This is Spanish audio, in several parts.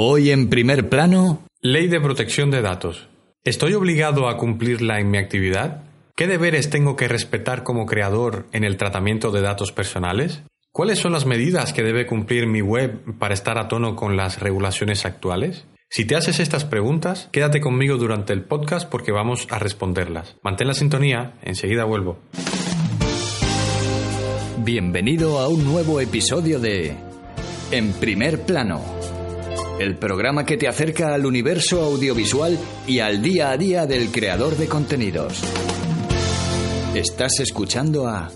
Hoy en primer plano... Ley de protección de datos. ¿Estoy obligado a cumplirla en mi actividad? ¿Qué deberes tengo que respetar como creador en el tratamiento de datos personales? ¿Cuáles son las medidas que debe cumplir mi web para estar a tono con las regulaciones actuales? Si te haces estas preguntas, quédate conmigo durante el podcast porque vamos a responderlas. Mantén la sintonía, enseguida vuelvo. Bienvenido a un nuevo episodio de En primer plano el programa que te acerca al universo audiovisual y al día a día del creador de contenidos. Estás escuchando a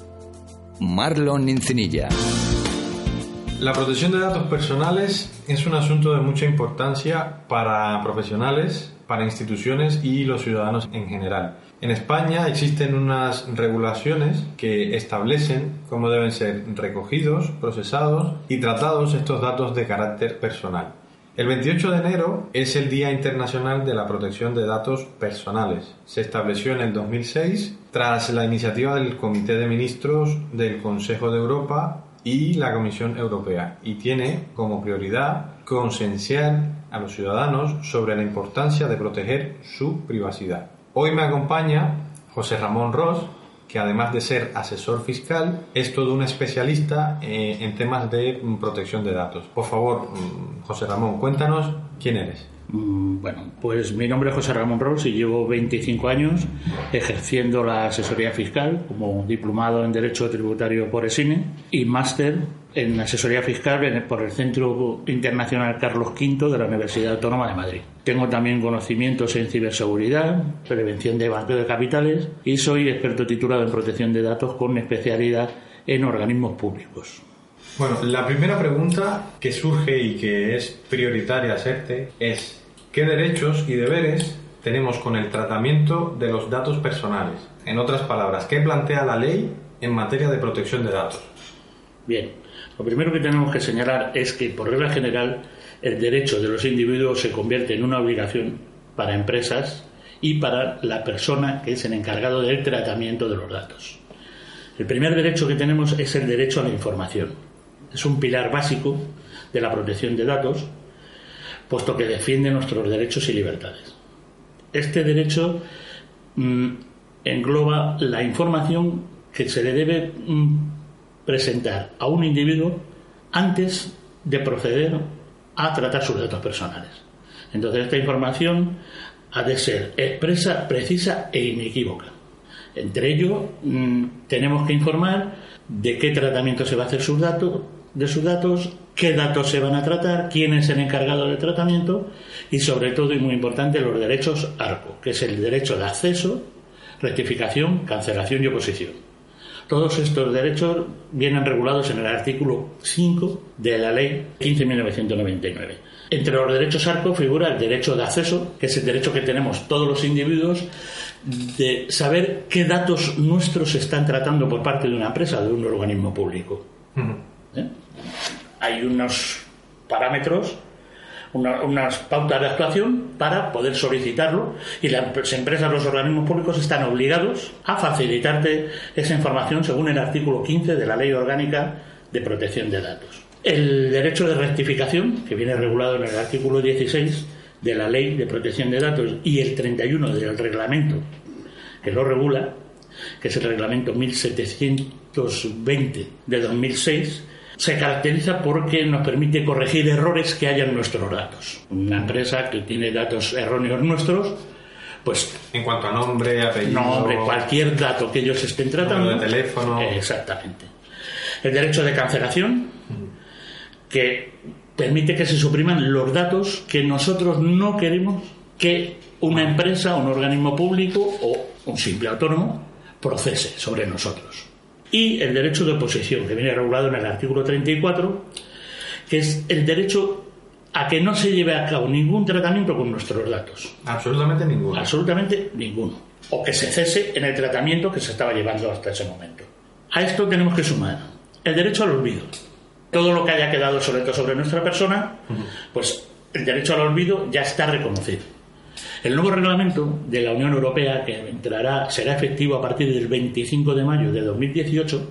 Marlon Incinilla. La protección de datos personales es un asunto de mucha importancia para profesionales, para instituciones y los ciudadanos en general. En España existen unas regulaciones que establecen cómo deben ser recogidos, procesados y tratados estos datos de carácter personal. El 28 de enero es el Día Internacional de la Protección de Datos Personales. Se estableció en el 2006 tras la iniciativa del Comité de Ministros del Consejo de Europa y la Comisión Europea y tiene como prioridad concienciar a los ciudadanos sobre la importancia de proteger su privacidad. Hoy me acompaña José Ramón Ross, que además de ser asesor fiscal, es todo un especialista eh, en temas de mm, protección de datos. Por favor, mm, José Ramón, cuéntanos quién eres. Mm, bueno, pues mi nombre es José Ramón Ross y llevo 25 años ejerciendo la asesoría fiscal como diplomado en Derecho Tributario por ESINE y máster en asesoría fiscal por el Centro Internacional Carlos V de la Universidad Autónoma de Madrid. Tengo también conocimientos en ciberseguridad, prevención de banqueo de capitales y soy experto titulado en protección de datos con especialidad en organismos públicos. Bueno, la primera pregunta que surge y que es prioritaria hacerte es ¿qué derechos y deberes tenemos con el tratamiento de los datos personales? En otras palabras, ¿qué plantea la ley en materia de protección de datos? Bien, lo primero que tenemos que señalar es que, por regla general, el derecho de los individuos se convierte en una obligación para empresas y para la persona que es el encargado del tratamiento de los datos. El primer derecho que tenemos es el derecho a la información. Es un pilar básico de la protección de datos, puesto que defiende nuestros derechos y libertades. Este derecho mm, engloba la información que se le debe mm, presentar a un individuo antes de proceder a tratar sus datos personales. Entonces esta información ha de ser expresa, precisa e inequívoca. Entre ello mm, tenemos que informar de qué tratamiento se va a hacer sus datos, de sus datos, qué datos se van a tratar, quién es el encargado del tratamiento y sobre todo y muy importante los derechos ARCO, que es el derecho de acceso, rectificación, cancelación y oposición. Todos estos derechos vienen regulados en el artículo 5 de la Ley 15.999. Entre los derechos ARCO figura el derecho de acceso, que es el derecho que tenemos todos los individuos de saber qué datos nuestros se están tratando por parte de una empresa, de un organismo público. ¿Eh? Hay unos parámetros unas pautas de actuación para poder solicitarlo y las empresas, los organismos públicos están obligados a facilitarte esa información según el artículo 15 de la Ley Orgánica de Protección de Datos. El derecho de rectificación, que viene regulado en el artículo 16 de la Ley de Protección de Datos y el 31 del reglamento que lo regula, que es el reglamento 1720 de 2006, se caracteriza porque nos permite corregir errores que haya en nuestros datos. Una empresa que tiene datos erróneos nuestros, pues... En cuanto a nombre, apellido... Nombre, cualquier dato que ellos estén tratando... de teléfono... Exactamente. El derecho de cancelación, que permite que se supriman los datos que nosotros no queremos que una empresa, un organismo público o un simple autónomo procese sobre nosotros y el derecho de oposición, que viene regulado en el artículo 34, que es el derecho a que no se lleve a cabo ningún tratamiento con nuestros datos. Absolutamente ninguno. Absolutamente ninguno. O que se cese en el tratamiento que se estaba llevando hasta ese momento. A esto tenemos que sumar el derecho al olvido. Todo lo que haya quedado sobre todo sobre nuestra persona, pues el derecho al olvido ya está reconocido. El nuevo reglamento de la Unión Europea, que entrará, será efectivo a partir del 25 de mayo de 2018,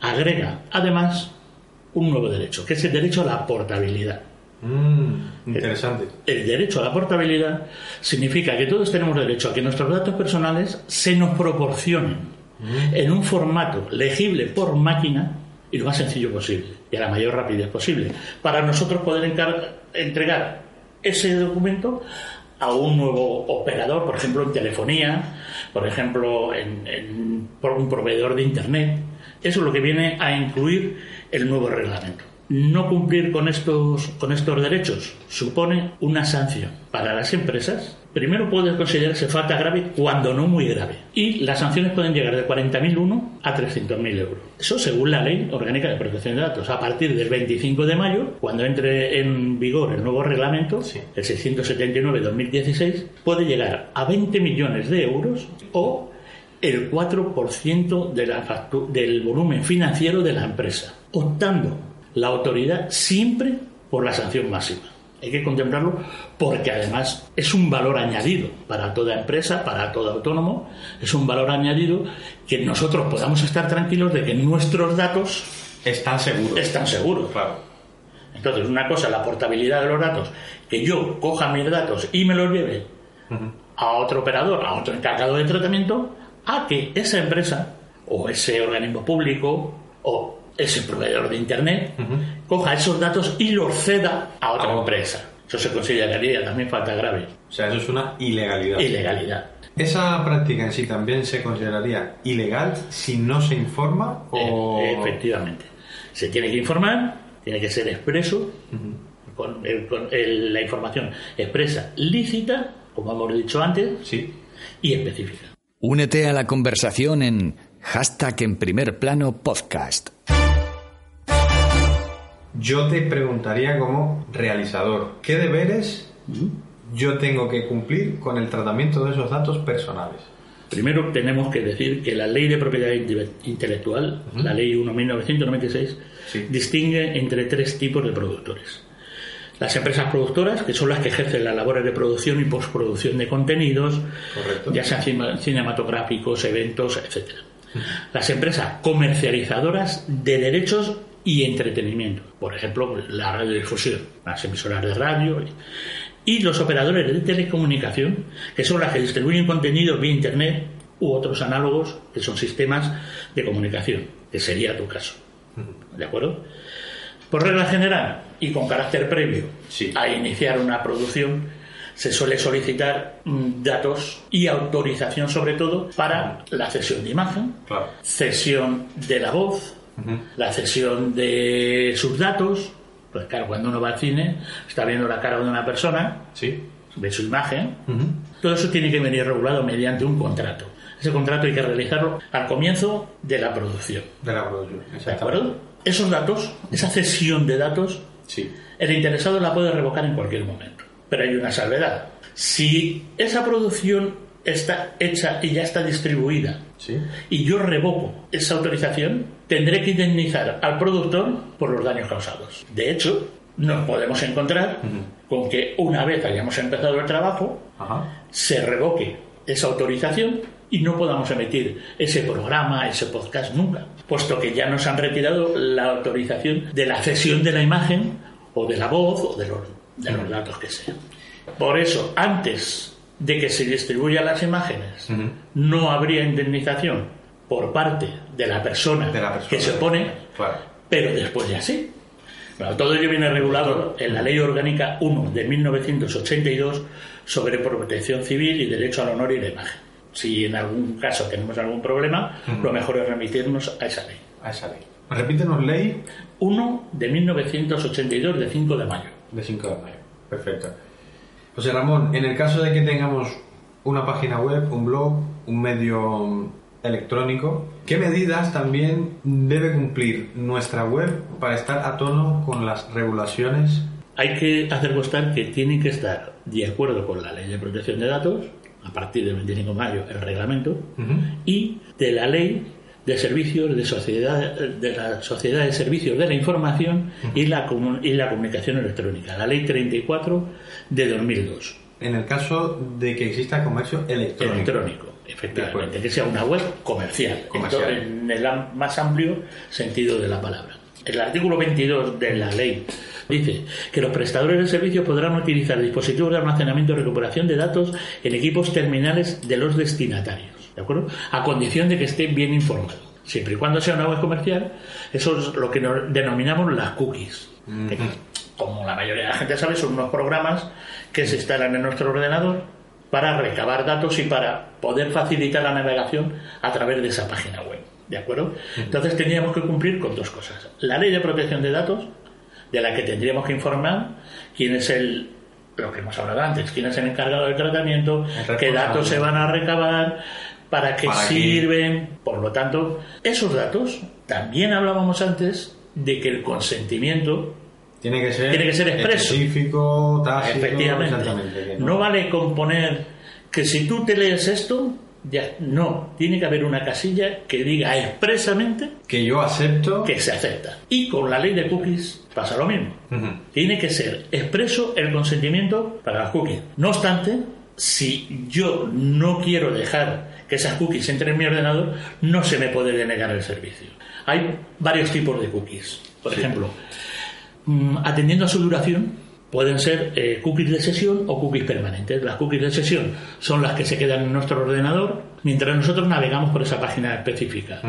agrega además un nuevo derecho, que es el derecho a la portabilidad. Mm, interesante. El, derecho a la portabilidad significa que todos tenemos derecho a que nuestros datos personales se nos proporcionen mm. en un formato legible por máquina y lo más sencillo posible y a la mayor rapidez posible para nosotros poder entregar ese documento a un nuevo operador, por ejemplo en telefonía, por ejemplo en, por un proveedor de Internet. Eso es lo que viene a incluir el nuevo reglamento. No cumplir con estos, con estos derechos supone una sanción para las empresas. Primero puede considerarse falta grave cuando no muy grave. Y las sanciones pueden llegar de 40.001 a 300.000 euros. Eso según la Ley Orgánica de Protección de Datos. A partir del 25 de mayo, cuando entre en vigor el nuevo reglamento, el 679-2016, puede llegar a 20 millones de euros o el 4% de la del volumen financiero de la empresa, optando la autoridad siempre por la sanción máxima. Hay que contemplarlo porque además es un valor añadido para toda empresa, para todo autónomo, es un valor añadido que nosotros podamos estar tranquilos de que nuestros datos están seguros. Están seguros. Claro. Entonces, una cosa la portabilidad de los datos, que yo coja mis datos y me los lleve a otro operador, a otro encargado de tratamiento, a que esa empresa o ese organismo público o ese proveedor de Internet coja esos datos y los ceda a otra empresa. Eso se consideraría también falta grave. O sea, eso es una ilegalidad. Ilegalidad. ¿Esa práctica en sí también se consideraría ilegal si no se informa? O... E, efectivamente. Se tiene que informar, tiene que ser expreso, con, la información expresa lícita, como hemos dicho antes, sí. y específica. Únete a la conversación en hashtag en primer plano podcast. Yo te preguntaría como realizador, ¿qué deberes yo tengo que cumplir con el tratamiento de esos datos personales? Primero tenemos que decir que la ley de propiedad intelectual, la ley 1.1996, distingue entre tres tipos de productores. Las empresas productoras, que son las que ejercen las labores de producción y postproducción de contenidos, ya sean cinematográficos, eventos, etc. Las empresas comercializadoras de derechos y entretenimiento. Por ejemplo, la radiodifusión, las emisoras de radio. Y los operadores de telecomunicación, que son las que distribuyen contenido vía Internet u otros análogos, que son sistemas de comunicación, que sería tu caso. ¿De acuerdo? Por regla general y con carácter previo a iniciar una producción, se suele solicitar mm, datos y autorización sobre todo para la cesión de imagen, cesión de la voz, la cesión de sus datos, pues claro, cuando uno va al cine está viendo la cara de una persona, sí. ve su imagen, todo eso tiene que venir regulado mediante un contrato. Ese contrato hay que realizarlo al comienzo de la producción. De la producción, ¿De acuerdo? Esos datos, esa cesión de datos, sí. el interesado la puede revocar en cualquier momento. Pero hay una salvedad. Si esa producción está hecha y ya está distribuida. Y yo revoco esa autorización, tendré que indemnizar al productor por los daños causados. De hecho, nos podemos encontrar con que una vez hayamos empezado el trabajo, se revoque esa autorización y no podamos emitir ese programa, ese podcast nunca, puesto que ya nos han retirado la autorización de la cesión de la imagen o de la voz o de los, de los datos que sean. Por eso, antes de que se distribuyan las imágenes, no habría indemnización por parte de la persona, que se opone, pero después ya sí. todo ello viene regulado en la Ley Orgánica 1 de 1982 sobre protección civil y derecho al honor y la imagen. Si en algún caso tenemos algún problema, lo mejor es remitirnos a esa ley. A esa ley. Repítenos ley 1 de 1982 de 5 de mayo. De 5 de mayo. Perfecto. José Ramón, en el caso de que tengamos una página web, un blog, un medio electrónico, ¿qué medidas también debe cumplir nuestra web para estar a tono con las regulaciones? Hay que hacer constar que tienen que estar de acuerdo con la ley de protección de datos, a partir del 25 de mayo el reglamento, y de la ley de servicios de sociedad de la sociedad de servicios de la información y la y la comunicación electrónica la ley 34 de 2002 en el caso de que exista comercio electrónico. Electrónico efectivamente que sea una web comercial, en el más amplio sentido de la palabra. El artículo 22 de la ley dice que los prestadores de servicios podrán utilizar dispositivos de almacenamiento y recuperación de datos en equipos terminales de los destinatarios, ¿de acuerdo? A condición de que estén bien informados. Siempre y cuando sea una web comercial, eso es lo que denominamos las cookies. que, como la mayoría de la gente sabe, son unos programas que se instalan en nuestro ordenador para recabar datos y para poder facilitar la navegación a través de esa página web. ¿De acuerdo? Entonces tendríamos que cumplir con dos cosas. La ley de protección de datos, de la que tendríamos que informar quién es el, lo que hemos hablado antes, quién es el encargado del tratamiento, qué datos se van a recabar, para qué sirven. Por lo tanto, esos datos, también hablábamos antes de que el consentimiento tiene que ser, tiene que ser expreso. Específico, Efectivamente. No vale con poner que si tú te lees esto, ya, no, tiene que haber una casilla que diga expresamente que yo acepto que se acepta. Y con la ley de cookies pasa lo mismo. Tiene que ser expreso el consentimiento para las cookies. No obstante, si yo no quiero dejar que esas cookies entren en mi ordenador, no se me puede denegar el servicio. Hay varios tipos de cookies. Por ejemplo, mm, atendiendo a su duración, pueden ser eh, cookies de sesión o cookies permanentes. Las cookies de sesión son las que se quedan en nuestro ordenador mientras nosotros navegamos por esa página específica.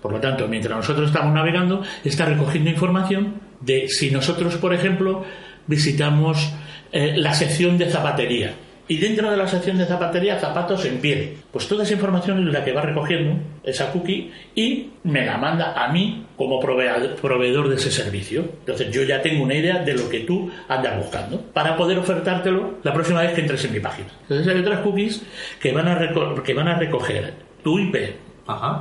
Por lo tanto, mientras nosotros estamos navegando, está recogiendo información de si nosotros, por ejemplo, visitamos eh, la sección de zapatería y dentro de la sección de zapatería zapatos en pie. Pues toda esa información es la que va recogiendo esa cookie y me la manda a mí como proveedor de ese servicio. Entonces yo ya tengo una idea de lo que tú andas buscando para poder ofertártelo la próxima vez que entres en mi página. Entonces hay otras cookies que van a, que van a recoger tu IP,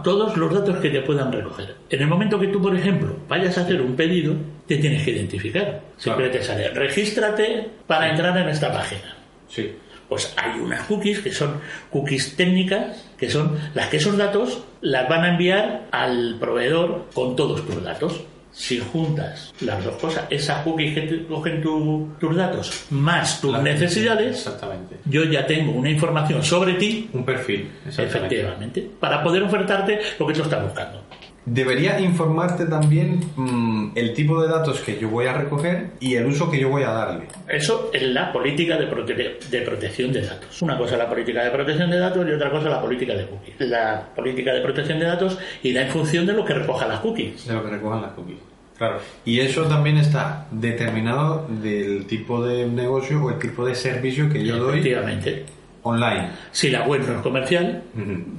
todos los datos que te puedan recoger. En el momento que tú, por ejemplo, vayas a hacer un pedido, te tienes que identificar. Siempre te sale, regístrate para entrar en esta página. Sí pues hay unas cookies que son cookies técnicas, que son las que esos datos las van a enviar al proveedor con todos tus datos. Si juntas las dos cosas, esas cookies que cogen tus datos más tus necesidades, exactamente. yo ya tengo una información sobre ti. Un perfil, efectivamente, para poder ofertarte lo que tú estás buscando. Debería informarte también mm, el tipo de datos que yo voy a recoger y el uso que yo voy a darle. Eso es la política de, de protección de datos. Una cosa es la política de protección de datos y otra cosa es la política de cookies. La política de protección de datos irá en función de lo que recoja las cookies. De lo que recojan las cookies. Claro. Y eso también está determinado del tipo de negocio o el tipo de servicio que yo doy. Efectivamente online. Si la web no es comercial,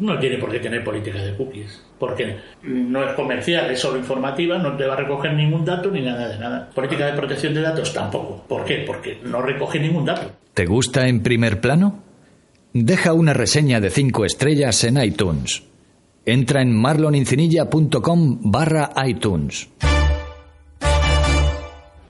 no tiene por qué tener política de cookies. Porque no es comercial, es solo informativa, no te va a recoger ningún dato ni nada de nada. Política de protección de datos tampoco. ¿Por qué? Porque no recoge ningún dato. ¿Te gusta en primer plano? Deja una reseña de 5 estrellas en iTunes. Entra en marlonincinilla.com barra iTunes.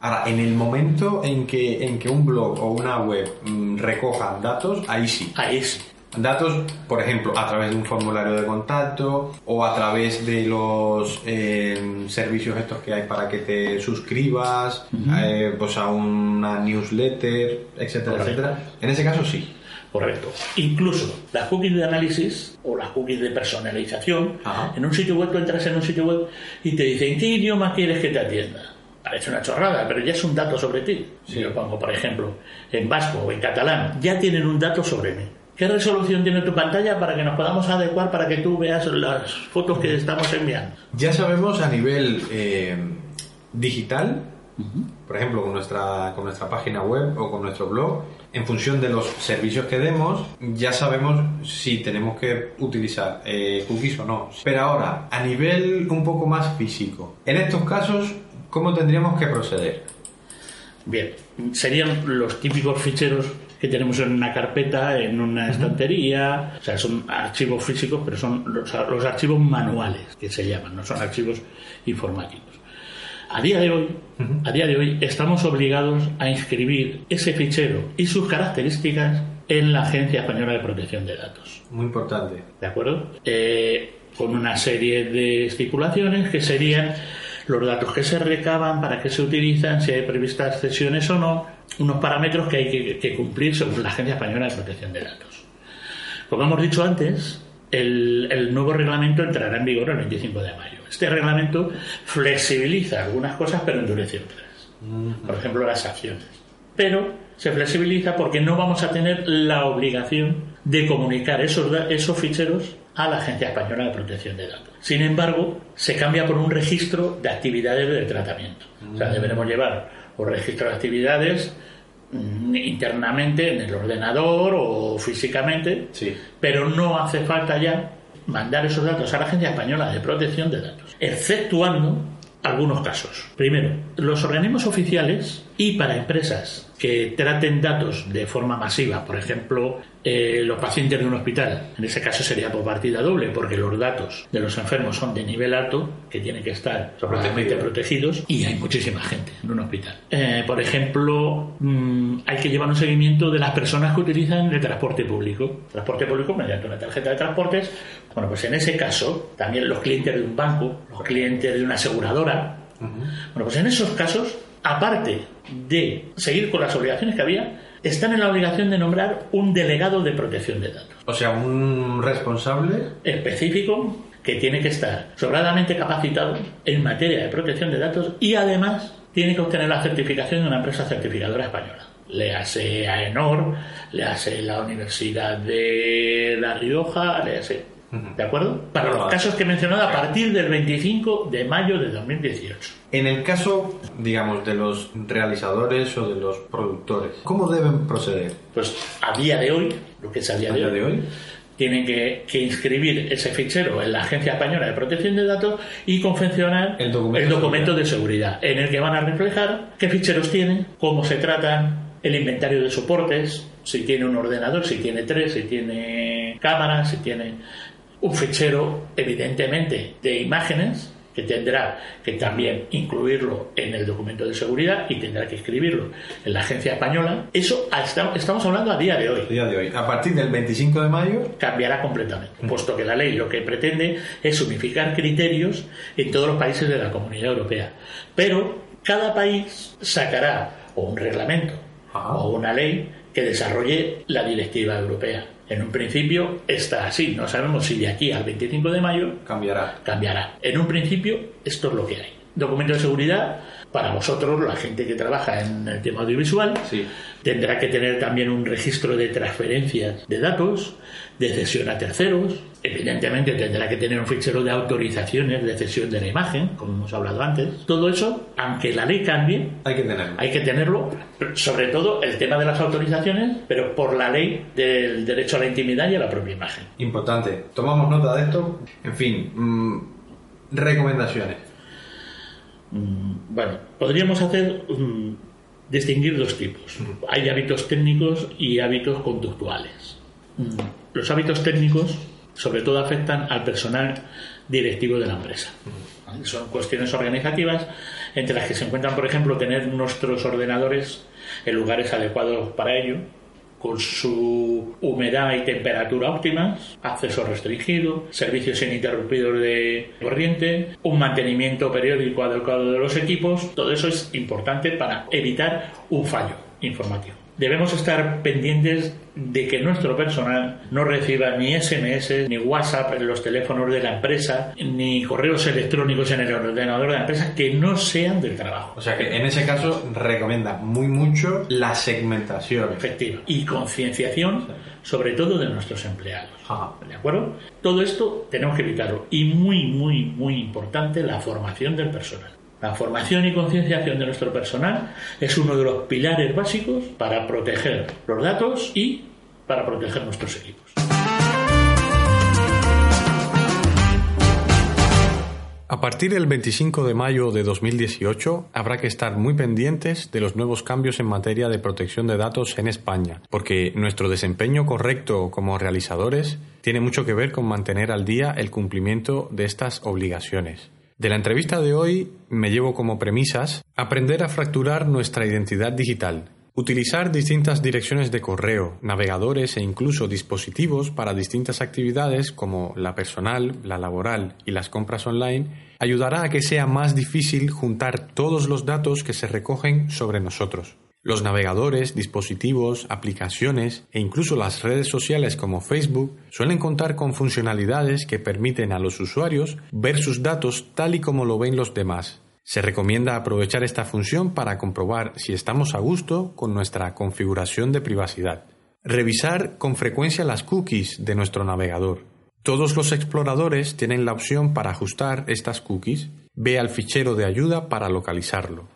Ahora, en el momento en que, en que un blog o una web mm, recojan datos, ahí sí. Ahí sí. Datos, por ejemplo, a través de un formulario de contacto o a través de los eh, servicios estos que hay para que te suscribas eh, pues a una newsletter, etcétera, etcétera. En ese caso sí. Correcto. Incluso las cookies de análisis o las cookies de personalización, en un sitio web tú entras en un sitio web y te dicen qué idioma quieres que te atienda parece una chorrada, pero ya es un dato sobre ti. Si lo pongo, por ejemplo, en vasco o en catalán, ya tienen un dato sobre mí. ¿Qué resolución tiene tu pantalla para que nos podamos adecuar para que tú veas las fotos que estamos enviando? Ya sabemos a nivel eh, digital, por ejemplo, con nuestra, con nuestra página web o con nuestro blog, en función de los servicios que demos, ya sabemos si tenemos que utilizar eh, cookies o no. Pero ahora, a nivel un poco más físico, en estos casos, ¿Cómo tendríamos que proceder? Bien, serían los típicos ficheros que tenemos en una carpeta, en una estantería, o sea, son archivos físicos, pero son los, archivos manuales que se llaman, no son archivos informáticos. A día de hoy, a día de hoy estamos obligados a inscribir ese fichero y sus características en la Agencia Española de Protección de Datos. Muy importante. ¿De acuerdo? Eh, con una serie de estipulaciones que serían los datos que se recaban, para qué se utilizan, si hay previstas cesiones o no, unos parámetros que hay que, cumplir según la Agencia Española de Protección de Datos. Como hemos dicho antes, el, nuevo reglamento entrará en vigor el 25 de mayo. Este reglamento flexibiliza algunas cosas, pero endurece otras. Por ejemplo, las acciones. Pero se flexibiliza porque no vamos a tener la obligación de comunicar esos, esos ficheros a la Agencia Española de Protección de Datos. Sin embargo, se cambia por un registro de actividades de tratamiento. O sea, deberemos llevar un registro de actividades mm, internamente en el ordenador o físicamente, Sí. pero no hace falta ya mandar esos datos a la Agencia Española de Protección de Datos, exceptuando algunos casos. Primero, los organismos oficiales y para empresas que traten datos de forma masiva, por ejemplo, eh, los pacientes de un hospital, en ese caso sería por partida doble, porque los datos de los enfermos son de nivel alto, que tienen que estar totalmente protegidos, y hay muchísima gente en un hospital. Eh, por ejemplo, mm, hay que llevar un seguimiento de las personas que utilizan el transporte público. Transporte público mediante una tarjeta de transportes. Bueno, pues en ese caso, también los clientes de un banco, los clientes de una aseguradora. Bueno, pues en esos casos, aparte de seguir con las obligaciones que había, están en la obligación de nombrar un delegado de protección de datos O sea, un responsable. específico que tiene que estar sobradamente capacitado en materia de protección de datos y además tiene que obtener la certificación de una empresa certificadora española. Le hace AENOR, le hace la Universidad de La Rioja, le hace... ¿De acuerdo? Para los casos que he mencionado a partir del 25 de mayo de 2018. En el caso, digamos, de los realizadores o de los productores, ¿cómo deben proceder? Pues a día de hoy, lo que es a día A de día hoy, de hoy. tienen que, que inscribir ese fichero en la Agencia Española de Protección de Datos y confeccionar El documento de documento de seguridad, en el que van a reflejar qué ficheros tienen, cómo se tratan, el inventario de soportes, si tiene un ordenador, si tiene tres, si tiene cámaras, si tiene un fichero, evidentemente, de imágenes que tendrá que también incluirlo en el documento de seguridad y tendrá que escribirlo en la agencia española. Eso estamos hablando a día de hoy A día de hoy. A partir del 25 de mayo, cambiará completamente, puesto que la ley lo que pretende es unificar criterios en todos los países de la Comunidad Europea. Pero cada país sacará o un reglamento Ajá. o una ley que desarrolle la directiva europea. En un principio está así, no sabemos si de aquí al 25 de mayo cambiará. cambiará. En un principio, esto es lo que hay. Documento de seguridad, para vosotros, la gente que trabaja en el tema audiovisual, Sí. tendrá que tener también un registro de transferencias de datos, de cesión a terceros. Evidentemente tendrá que tener un fichero de autorizaciones de cesión de la imagen, como hemos hablado antes. Todo eso, aunque la ley cambie, Hay que tenerlo. hay que tenerlo, sobre todo el tema de las autorizaciones, pero por la ley del derecho a la intimidad y a la propia imagen. Importante. Tomamos nota de esto. En fin, mm, recomendaciones. Mm, Bueno, podríamos hacer mm, distinguir dos tipos. Hay hábitos técnicos y hábitos conductuales. Los hábitos técnicos, sobre todo, afectan al personal directivo de la empresa. Son cuestiones organizativas entre las que se encuentran, por ejemplo, tener nuestros ordenadores en lugares adecuados para ello, con su humedad y temperatura óptimas, acceso restringido, servicios ininterrumpidos de corriente, un mantenimiento periódico adecuado de los equipos, todo eso es importante para evitar un fallo informativo. Debemos estar pendientes de que nuestro personal no reciba ni SMS, ni WhatsApp en los teléfonos de la empresa, ni correos electrónicos en el ordenador de la empresa que no sean del trabajo. O sea que en ese caso recomienda muy mucho la segmentación. efectiva y concienciación, sobre todo de nuestros empleados. Ajá. ¿De acuerdo? Todo esto tenemos que evitarlo. Y muy, muy, muy importante, la formación del personal. La formación y concienciación de nuestro personal es uno de los pilares básicos para proteger los datos y para proteger nuestros equipos. A partir del 25 de mayo de 2018 habrá que estar muy pendientes de los nuevos cambios en materia de protección de datos en España, porque nuestro desempeño correcto como realizadores tiene mucho que ver con mantener al día el cumplimiento de estas obligaciones. De la entrevista de hoy me llevo como premisas aprender a fracturar nuestra identidad digital, Utilizar distintas direcciones de correo, navegadores e incluso dispositivos para distintas actividades como la personal, la laboral y las compras online ayudará a que sea más difícil juntar todos los datos que se recogen sobre nosotros. Los navegadores, dispositivos, aplicaciones e incluso las redes sociales como Facebook suelen contar con funcionalidades que permiten a los usuarios ver sus datos tal y como lo ven los demás. Se recomienda aprovechar esta función para comprobar si estamos a gusto con nuestra configuración de privacidad. Revisar con frecuencia las cookies de nuestro navegador. Todos los exploradores tienen la opción para ajustar estas cookies. Ve al fichero de ayuda para localizarlo.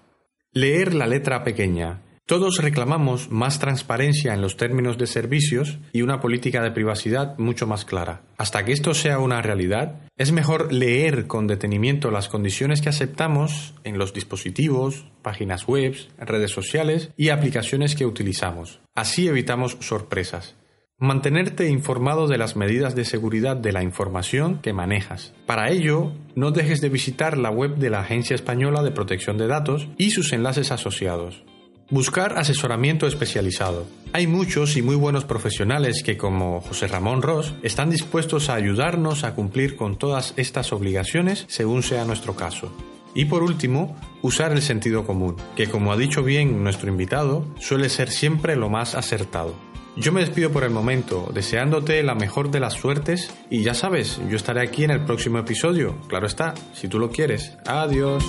Leer la letra pequeña. Todos reclamamos más transparencia en los términos de servicios y una política de privacidad mucho más clara. Hasta que esto sea una realidad, es mejor leer con detenimiento las condiciones que aceptamos en los dispositivos, páginas web, redes sociales y aplicaciones que utilizamos. Así evitamos sorpresas. Mantenerte informado de las medidas de seguridad de la información que manejas. Para ello, no dejes de visitar la web de la Agencia Española de Protección de Datos y sus enlaces asociados. Buscar asesoramiento especializado. Hay muchos y muy buenos profesionales que, como José Ramón Ross, están dispuestos a ayudarnos a cumplir con todas estas obligaciones según sea nuestro caso. Y por último, usar el sentido común, que como ha dicho bien nuestro invitado, suele ser siempre lo más acertado. Yo me despido por el momento, deseándote la mejor de las suertes y ya sabes, yo estaré aquí en el próximo episodio, claro está, si tú lo quieres. Adiós.